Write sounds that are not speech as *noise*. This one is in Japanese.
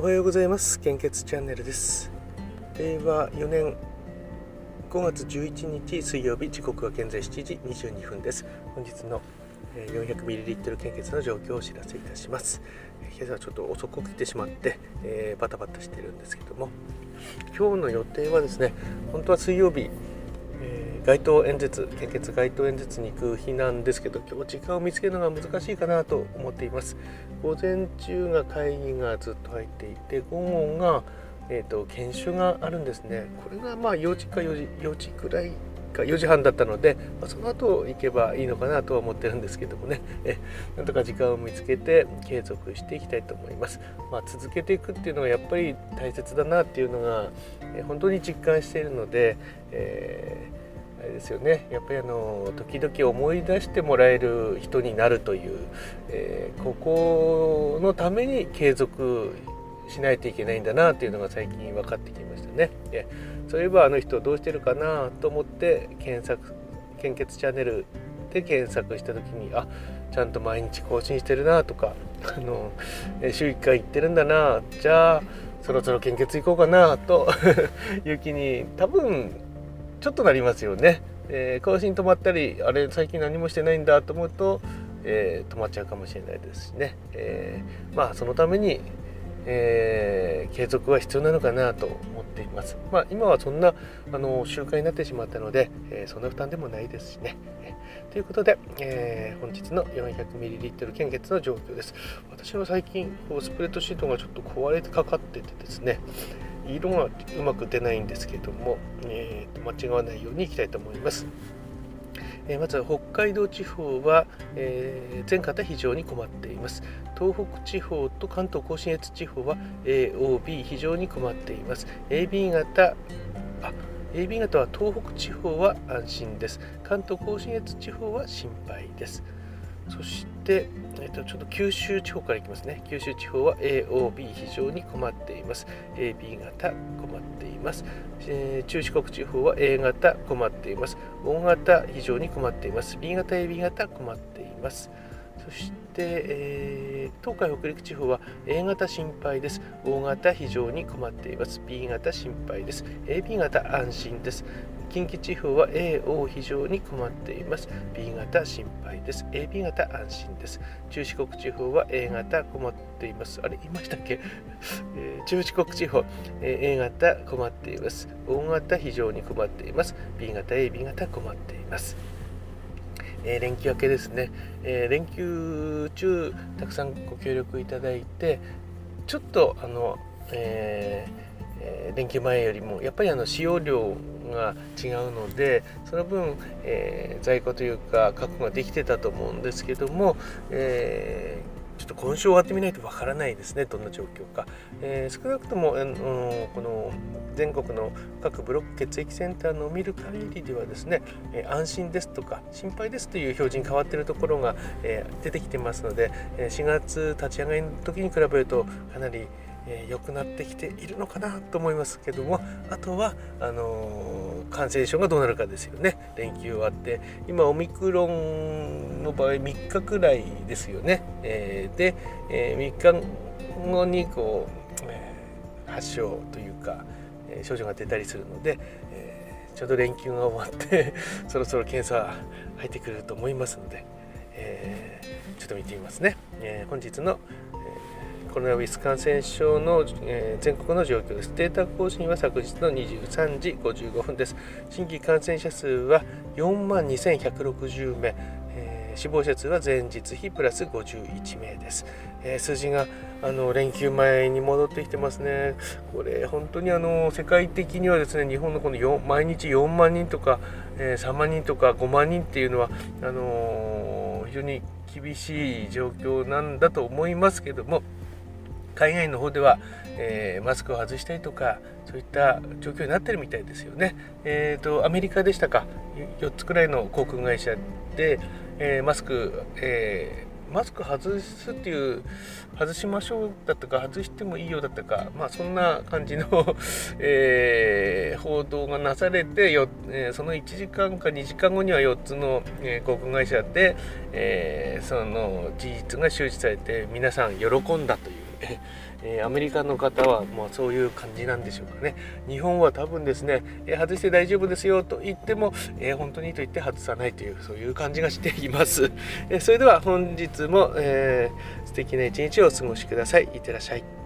おはようございます。献血チャンネルです。令和4年5月11日水曜日時刻は現在7時22分です。本日の 400ml 献血の状況をお知らせいたします。今朝はちょっと遅く起きてしまって、えー、バタバタしてるんですけども今日の予定はですね本当は水曜日街頭演説献血街頭演説に行く日なんですけど今日時間を見つけるのが難しいかなと思っています。午前中が会議がずっと入っていて午後が、えーと、研修があるんですね。これがまあ4時か4時4時くらいか4時半だったので、まあ、その後行けばいいのかなとは思ってるんですけどもね。えなんとか時間を見つけて継続していきたいと思います、まあ、続けていくっていうのがやっぱり大切だなっていうのが、え本当に実感しているので、えーあれですよねやっぱりあの時々思い出してもらえる人になるという、えー、ここのために継続しないといけないんだなというのが最近分かってきましたね。でそういえばあの人どうしてるかなと思って検索献血チャンネルで検索した時にあちゃんと毎日更新してるなとかあの週1回行ってるんだなじゃあそろそろ献血行こうかなと *laughs* いう気に多分ちょっとなりますよね、えー、更新止まったりあれ最近何もしてないんだと思うと、えー、止まっちゃうかもしれないですしね、えー、まあそのために、えー、継続は必要なのかなと思っています。まあ、今はそんなあの習慣になってしまったので、えー、そんな負担でもないですしね。ということで、えー、本日の 400ml 献血の状況です。私は最近こうスプレッドシートがちょっと壊れてかかっててですね、色がうまく出ないんですけども、えーと、間違わないようにいきたいと思います。えー、まずは北海道地方は、えー、全方非常に困っています。東北地方と関東甲信越地方は AOB 非常に困っています。AB 型あ AB 型は東北地方は安心です。関東甲信越地方は心配です。そして、えーと、ちょっと九州地方からいきますね。九州地方は AOB 非常に困っています。AB 型困っています。えー、中四国地方は A 型困っています。O 型非常に困っています。B 型 AB 型困っています。そして、えー、東海北陸地方は A 型心配です。O 型非常に困っています。B 型心配です。AB 型安心です。近畿地方は A を非常に困っています。B 型心配です。AB 型安心です。中四国地方は A 型困っています。あれ、いましたっけ、*laughs* えー、中四国地方、えー、A 型困っています。O 型非常に困っています。B 型、AB 型困っています。えー、連休明けですね、えー、連休中たくさんご協力いただいてちょっとあの、えー、連休前よりもやっぱりあの使用量が違うのでその分、え、在庫というか確保ができてたと思うんですけども、えー、と今週終わってみないとわからないですねどんな状況か、えー、少なくとも、あのこの全国の各ブロック血液センターの見る限りではですね、え安心ですとか心配ですという表示に変わっているところが、え出てきてますので4月立ち上がりの時に比べるとかなりえー、良くなってきているのかなと思いますけどもあとはあのー、感染症がどうなるかですよね。連休終わって今オミクロンの場合3日くらいですよね、えー、で、え3日後にこう、え発症というか、え症状が出たりするので、えちょうど連休が終わって *laughs* そろそろ検査入ってくると思いますので、えちょっと見てみますね、え本日のコロナウイルス感染症の、えー、全国の状況です。データ更新は昨日の23時55分です。新規感染者数は4万2160名、えー、死亡者数は前日比プラス51名です。えー、数字があの連休前に戻ってきてますね。これ本当にあの世界的にはですね、日本のこの毎日4万人とか、えー、3万人とか5万人っていうのはあの非常に厳しい状況なんだと思いますけども。海外の方では、えー、マスクを外したりとかそういった状況になってるみたいですよね。えーと、アメリカでしたか？4つくらいの航空会社で、えー、マスク、えー、マスク外すっていう外しましょうだったか外してもいいよだったかまあそんな感じの *laughs* えー、報道がなされてよ、えー、その1時間か2時間後には4つの、えー、航空会社で、えその事実が周知されて皆さん喜んだという *laughs* えー、アメリカの方はもうそういう感じなんでしょうかね。日本は多分ですね、え外して大丈夫ですよと言っても、え本当にと言って外さないというそういう感じがしています、えそれでは本日も、えー、素敵な一日をお過ごしください。いってらっしゃい。